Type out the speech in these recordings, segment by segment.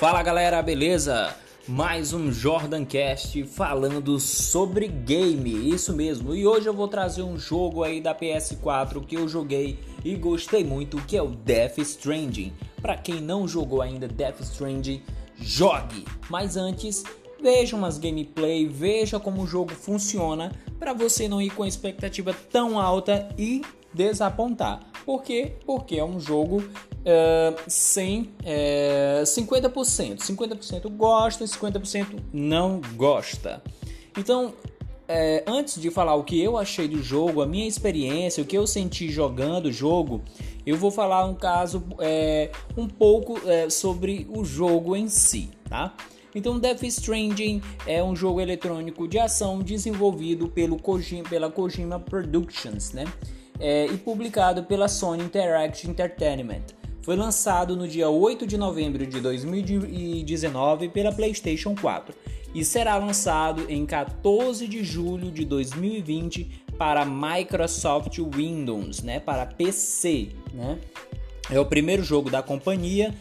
Fala galera, beleza? Mais um Jordan Cast falando sobre game, isso mesmo. E hoje eu vou trazer um jogo aí da PS4 que eu joguei e gostei muito, que é o Death Stranding. Para quem não jogou ainda Death Stranding, jogue. Mas antes, veja umas gameplay, veja como o jogo funciona para você não ir com expectativa tão alta e desapontar. Por quê? Porque é um jogo uh, sem uh, 50%. 50% gosta, 50% não gosta. Então, é, antes de falar o que eu achei do jogo, a minha experiência, o que eu senti jogando o jogo, eu vou falar um caso é, um pouco é, sobre o jogo em si, tá? Então, Death Stranding é um jogo eletrônico de ação desenvolvido pelo Kojima, pela Kojima Productions, né? É, e publicado pela Sony Interactive Entertainment. Foi lançado no dia 8 de novembro de 2019 pela PlayStation 4 e será lançado em 14 de julho de 2020 para Microsoft Windows, né, para PC. Né? É o primeiro jogo da companhia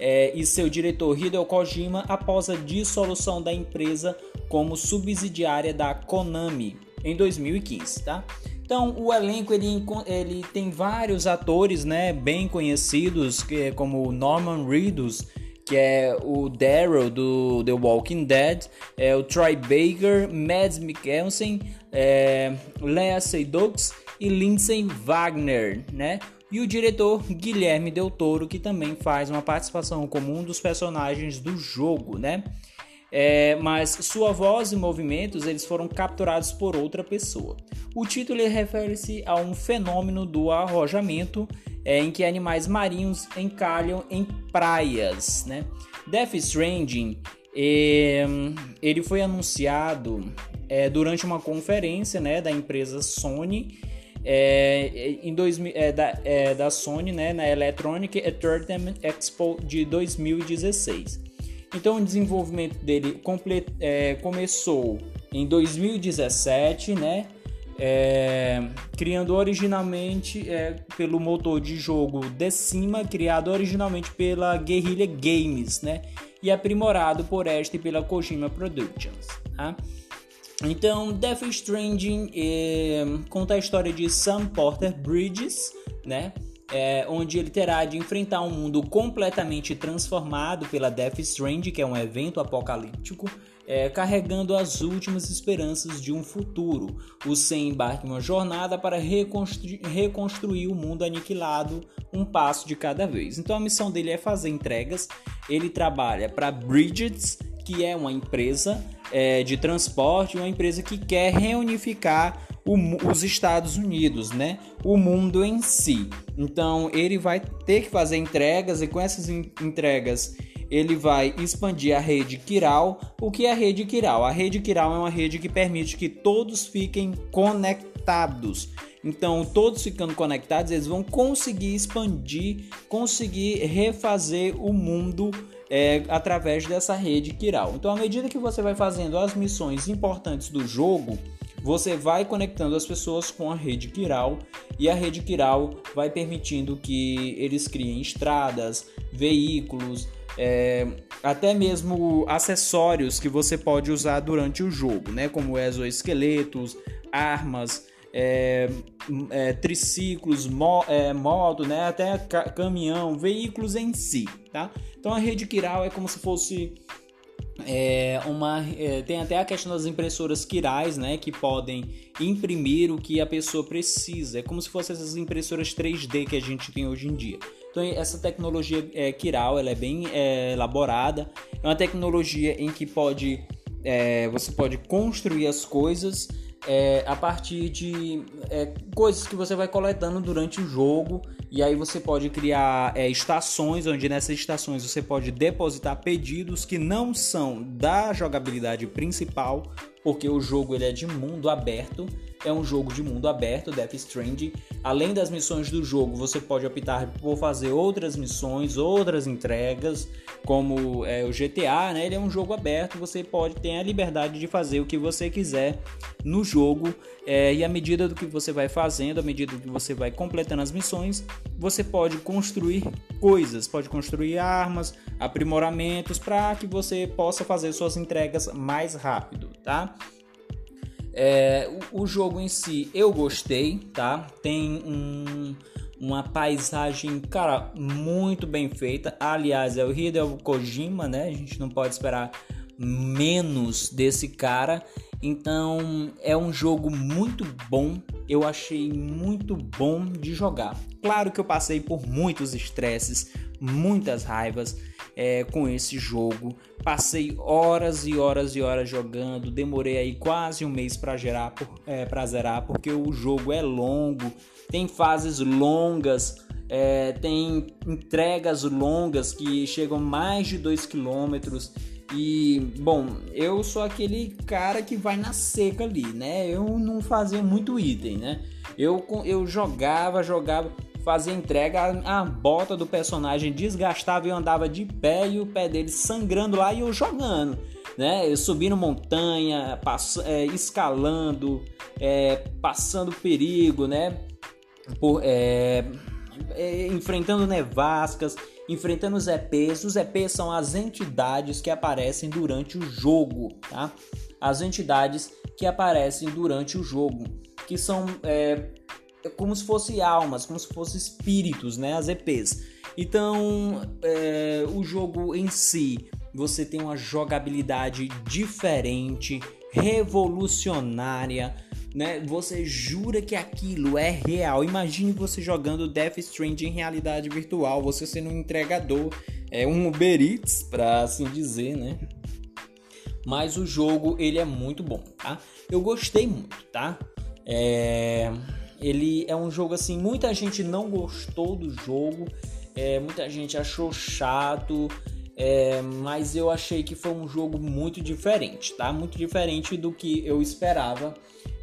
é, e seu diretor Hideo Kojima após a dissolução da empresa como subsidiária da Konami em 2015. Tá? Então, o elenco ele, ele tem vários atores, né, bem conhecidos, que é como Norman Reedus, que é o Daryl do The Walking Dead, é o Troy Baker, Mads Mikkelsen, é, Lea Seydoux e Lindsay Wagner, né? E o diretor Guilherme Del Toro, que também faz uma participação como um dos personagens do jogo, né? É, mas sua voz e movimentos eles foram capturados por outra pessoa. O título refere-se a um fenômeno do arrojamento é, em que animais marinhos encalham em praias. Né? Death Stranding é, ele foi anunciado é, durante uma conferência né, da empresa Sony é, em dois, é, da, é, da Sony né, na Electronic Entertainment Expo de 2016. Então o desenvolvimento dele é, começou em 2017, né? É, criando originalmente é, pelo motor de jogo Decima, criado originalmente pela Guerrilla Games, né? E aprimorado por esta e pela Kojima Productions. Tá? Então, Death Stranding é, conta a história de Sam Porter Bridges, né? É, onde ele terá de enfrentar um mundo completamente transformado pela Death Strand, que é um evento apocalíptico, é, carregando as últimas esperanças de um futuro. O Sen embarca em uma jornada para reconstru reconstruir o mundo aniquilado, um passo de cada vez. Então a missão dele é fazer entregas. Ele trabalha para Bridges, que é uma empresa é, de transporte, uma empresa que quer reunificar o, os Estados Unidos, né? O mundo em si. Então ele vai ter que fazer entregas e com essas entregas ele vai expandir a rede Kiral. O que é a rede Kiral? A rede Kiral é uma rede que permite que todos fiquem conectados. Então, todos ficando conectados, eles vão conseguir expandir, conseguir refazer o mundo é, através dessa rede Kiral. Então, à medida que você vai fazendo as missões importantes do jogo, você vai conectando as pessoas com a rede Kiral e a rede Kiral vai permitindo que eles criem estradas, veículos, é, até mesmo acessórios que você pode usar durante o jogo, né? Como exoesqueletos, armas, é, é, triciclos, mo, é, moto, né? Até caminhão, veículos em si, tá? Então a rede Kiral é como se fosse é uma, é, tem até a questão das impressoras quirais, né, que podem imprimir o que a pessoa precisa. É como se fossem essas impressoras 3D que a gente tem hoje em dia. Então essa tecnologia é, quiral, ela é bem é, elaborada. É uma tecnologia em que pode é, você pode construir as coisas é, a partir de é, coisas que você vai coletando durante o jogo e aí você pode criar é, estações, onde nessas estações você pode depositar pedidos que não são da jogabilidade principal, porque o jogo ele é de mundo aberto é um jogo de mundo aberto, Death Stranding. Além das missões do jogo, você pode optar por fazer outras missões, outras entregas, como é, o GTA, né? Ele é um jogo aberto, você pode ter a liberdade de fazer o que você quiser no jogo. É, e à medida do que você vai fazendo, à medida que você vai completando as missões, você pode construir coisas, pode construir armas, aprimoramentos para que você possa fazer suas entregas mais rápido, tá? É, o, o, jogo em si eu gostei, tá? Tem um, uma paisagem, cara, muito bem feita. Aliás, é o Hideo Kojima, né? A gente não pode esperar menos desse cara. Então é um jogo muito bom, eu achei muito bom de jogar. Claro que eu passei por muitos estresses, muitas raivas é, com esse jogo. Passei horas e horas e horas jogando, demorei aí quase um mês para gerar, é, zerar, porque o jogo é longo, tem fases longas. É, tem entregas longas que chegam mais de 2 quilômetros e, bom, eu sou aquele cara que vai na seca ali, né? Eu não fazia muito item, né? Eu, eu jogava, jogava, fazia entrega, a, bota do personagem desgastava e eu andava de pé e o pé dele sangrando lá e eu jogando, né? Eu subindo montanha, pass, é, escalando, é, passando perigo, né? Por, é, é enfrentando nevascas enfrentando os EPs. Os EPs são as entidades que aparecem durante o jogo, tá? As entidades que aparecem durante o jogo, que são é, como se fossem almas, como se fossem espíritos, né? As EPs. Então, é, o jogo em si, você tem uma jogabilidade diferente, revolucionária né? Você jura que aquilo é real. Imagine você jogando Death Stranding em realidade virtual, você sendo um entregador, é um Uber Eats, para assim dizer, né? Mas o jogo ele é muito bom, tá? Eu gostei muito, tá? É... Ele é um jogo assim, muita gente não gostou do jogo, é, muita gente achou chato, é, mas eu achei que foi um jogo muito diferente, tá? Muito diferente do que eu esperava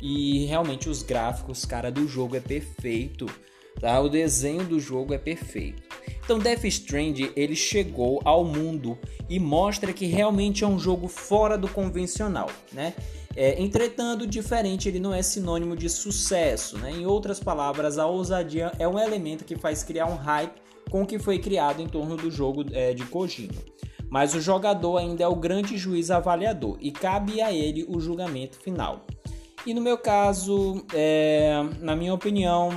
e realmente os gráficos, cara, do jogo é perfeito, tá? O desenho do jogo é perfeito. Então Death Stranding, ele chegou ao mundo e mostra que realmente é um jogo fora do convencional, né? É, entretanto, diferente, ele não é sinônimo de sucesso, né? Em outras palavras, a ousadia é um elemento que faz criar um hype com o que foi criado em torno do jogo é, de Kojima. Mas o jogador ainda é o grande juiz avaliador e cabe a ele o julgamento final. E no meu caso, é, na minha opinião,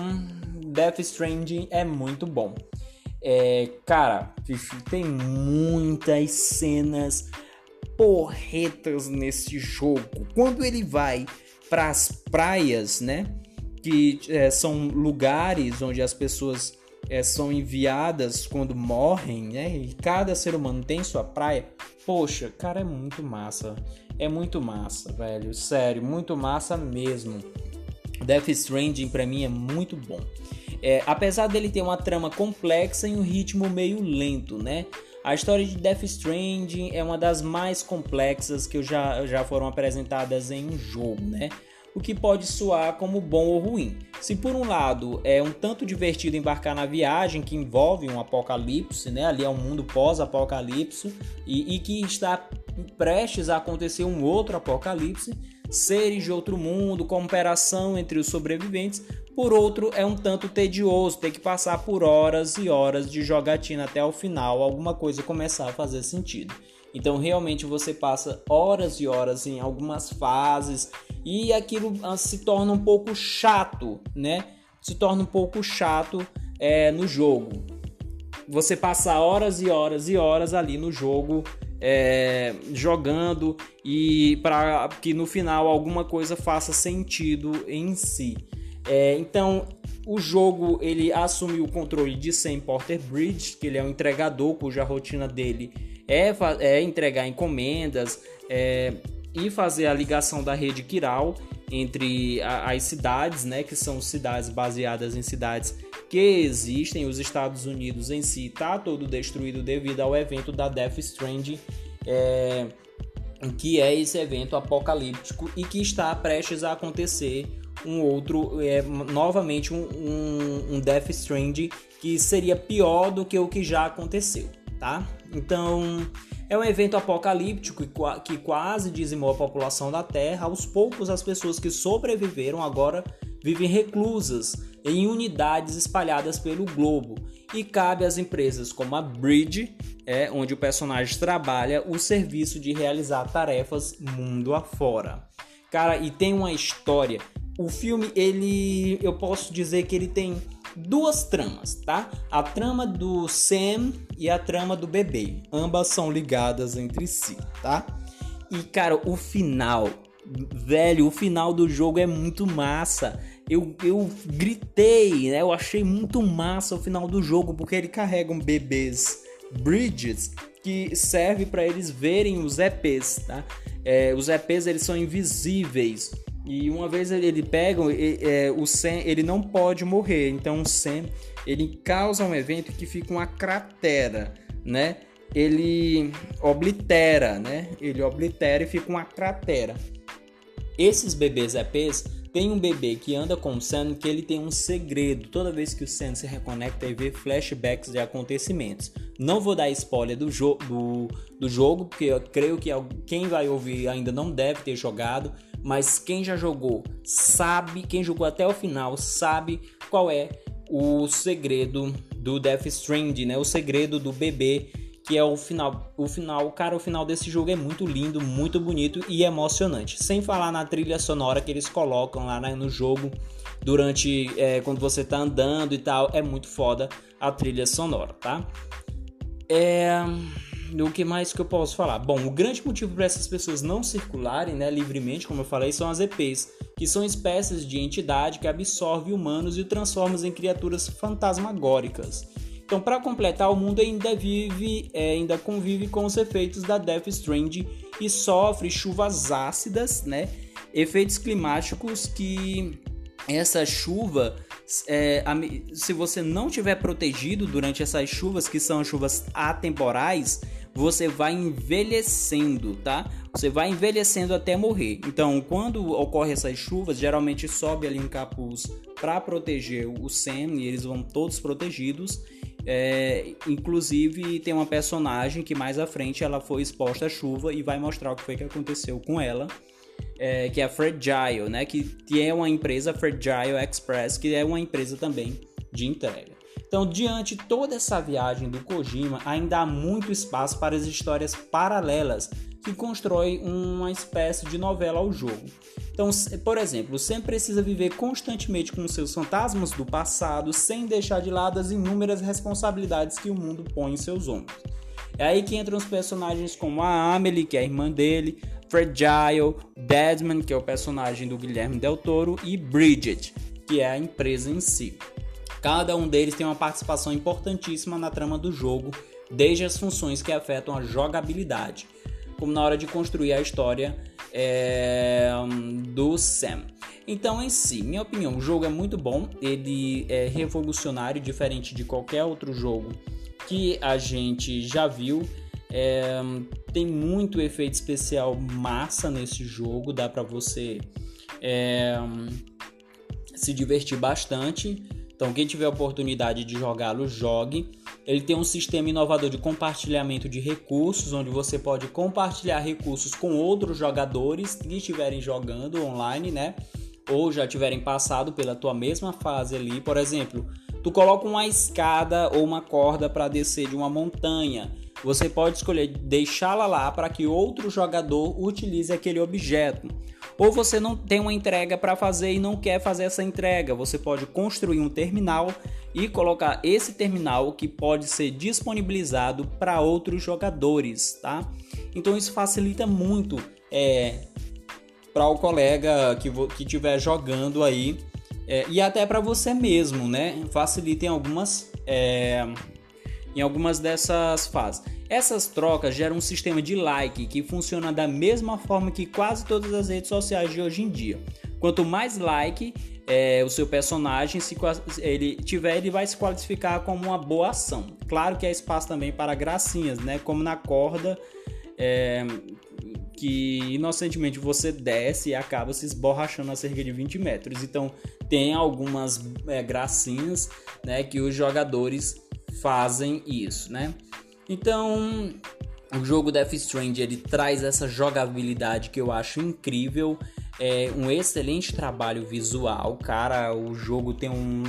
Death Stranding é muito bom. É, cara, tem muitas cenas porretas nesse jogo. Quando ele vai para as praias, né? Que é, são lugares onde as pessoas é, são enviadas quando morrem, né? E cada ser humano tem sua praia. Poxa, cara, é muito massa. É muito massa, velho. Sério, muito massa mesmo. Death Stranding para mim é muito bom. É, apesar dele ter uma trama complexa e um ritmo meio lento, né? A história de Death Stranding é uma das mais complexas que já, já foram apresentadas em um jogo, né? O que pode soar como bom ou ruim. Se por um lado é um tanto divertido embarcar na viagem que envolve um apocalipse, né? Ali é um mundo pós-apocalipse e, e que está prestes a acontecer um outro apocalipse, seres de outro mundo, cooperação entre os sobreviventes. Por outro, é um tanto tedioso ter que passar por horas e horas de jogatina até o final, alguma coisa começar a fazer sentido. Então, realmente você passa horas e horas em algumas fases e aquilo ah, se torna um pouco chato, né? Se torna um pouco chato é, no jogo. Você passa horas e horas e horas ali no jogo é, jogando e para que no final alguma coisa faça sentido em si. É, então o jogo ele assumiu o controle de Sam Porter Bridge, que ele é um entregador cuja rotina dele é, é entregar encomendas é, e fazer a ligação da rede Kiral entre as cidades, né, que são cidades baseadas em cidades que existem. Os Estados Unidos em si está todo destruído devido ao evento da Death Stranding. É, que é esse evento apocalíptico e que está prestes a acontecer um outro, é, novamente um, um, um Death Stranding que seria pior do que o que já aconteceu, tá? Então é um evento apocalíptico que quase dizimou a população da Terra. Aos poucos, as pessoas que sobreviveram agora vivem reclusas em unidades espalhadas pelo globo. E cabe às empresas como a Bridge, é, onde o personagem trabalha, o serviço de realizar tarefas mundo afora. Cara, e tem uma história. O filme, ele. Eu posso dizer que ele tem duas tramas, tá? A trama do Sam e a trama do bebê. Ambas são ligadas entre si, tá? E cara, o final, velho, o final do jogo é muito massa. Eu, eu gritei, né? Eu achei muito massa o final do jogo porque ele carrega um bebês bridges que serve para eles verem os EPs, tá? É, os EPs eles são invisíveis e uma vez ele pega, é, o Sam, ele não pode morrer. Então o Sam, ele causa um evento que fica uma cratera, né? Ele oblitera, né? Ele oblitera e fica uma cratera. Esses bebês EPs tem um bebê que anda com o Sam que ele tem um segredo. Toda vez que o Sam se reconecta e vê flashbacks de acontecimentos. Não vou dar spoiler do, jo do, do jogo, porque eu creio que quem vai ouvir ainda não deve ter jogado mas quem já jogou sabe, quem jogou até o final sabe qual é o segredo do Death Stranding, né? O segredo do bebê que é o final. O final, cara, o final desse jogo é muito lindo, muito bonito e emocionante. Sem falar na trilha sonora que eles colocam lá né, no jogo durante é, quando você tá andando e tal, é muito foda a trilha sonora, tá? É o que mais que eu posso falar? Bom, o grande motivo para essas pessoas não circularem né, livremente, como eu falei, são as EPs, que são espécies de entidade que absorvem humanos e o transformam em criaturas fantasmagóricas. Então, para completar, o mundo ainda vive, é, ainda convive com os efeitos da Death Stranding e sofre chuvas ácidas, né? Efeitos climáticos que essa chuva, é, se você não tiver protegido durante essas chuvas, que são chuvas atemporais, você vai envelhecendo, tá? Você vai envelhecendo até morrer. Então, quando ocorre essas chuvas, geralmente sobe ali um capuz para proteger o Sam e eles vão todos protegidos. É, inclusive tem uma personagem que mais à frente ela foi exposta à chuva e vai mostrar o que foi que aconteceu com ela. É, que é a Fragile, né? Que, que é uma empresa Fragile Express, que é uma empresa também de entrega. Então, diante toda essa viagem do Kojima, ainda há muito espaço para as histórias paralelas que constroem uma espécie de novela ao jogo. Então, por exemplo, você precisa viver constantemente com seus fantasmas do passado, sem deixar de lado as inúmeras responsabilidades que o mundo põe em seus ombros. É aí que entram os personagens como a Amelie, que é a irmã dele, Fragile, Desmond, que é o personagem do Guilherme Del Toro, e Bridget, que é a empresa em si. Cada um deles tem uma participação importantíssima na trama do jogo, desde as funções que afetam a jogabilidade, como na hora de construir a história é, do Sam. Então, em si, minha opinião, o jogo é muito bom, ele é revolucionário, diferente de qualquer outro jogo que a gente já viu. É, tem muito efeito especial massa nesse jogo, dá para você é, se divertir bastante. Então, quem tiver a oportunidade de jogá-lo, jogue. Ele tem um sistema inovador de compartilhamento de recursos, onde você pode compartilhar recursos com outros jogadores que estiverem jogando online, né? Ou já tiverem passado pela tua mesma fase ali. Por exemplo, tu coloca uma escada ou uma corda para descer de uma montanha. Você pode escolher deixá-la lá para que outro jogador utilize aquele objeto. Ou você não tem uma entrega para fazer e não quer fazer essa entrega, você pode construir um terminal e colocar esse terminal que pode ser disponibilizado para outros jogadores, tá? Então isso facilita muito é, para o colega que que estiver jogando aí é, e até para você mesmo, né? Facilita em algumas é, em algumas dessas fases. Essas trocas geram um sistema de like que funciona da mesma forma que quase todas as redes sociais de hoje em dia. Quanto mais like é, o seu personagem se ele tiver, ele vai se qualificar como uma boa ação. Claro que há espaço também para gracinhas, né? Como na corda, é, que inocentemente você desce e acaba se esborrachando a cerca de 20 metros. Então tem algumas é, gracinhas né, que os jogadores fazem isso, né? Então o jogo Death Strand ele traz essa jogabilidade que eu acho incrível, é um excelente trabalho visual, cara. O jogo tem um,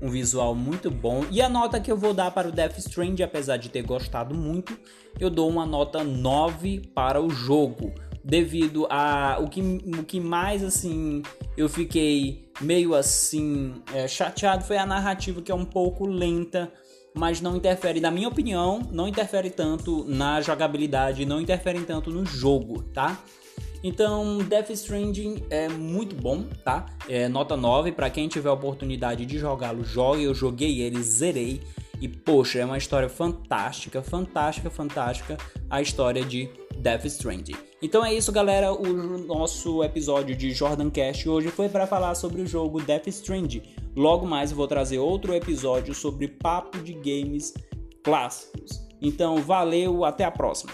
um visual muito bom e a nota que eu vou dar para o Death Strand, apesar de ter gostado muito, eu dou uma nota 9 para o jogo devido a o que, o que mais assim eu fiquei meio assim é, chateado foi a narrativa que é um pouco lenta mas não interfere, na minha opinião, não interfere tanto na jogabilidade, não interfere tanto no jogo, tá? Então, Death Stranding é muito bom, tá? É nota 9 para quem tiver a oportunidade de jogá-lo, jogue. Eu joguei ele, zerei e poxa, é uma história fantástica, fantástica, fantástica a história de Death Stranding. Então é isso, galera. O nosso episódio de Jordan Cast hoje foi para falar sobre o jogo Death Stranding. Logo mais eu vou trazer outro episódio sobre papo de games clássicos. Então, valeu, até a próxima.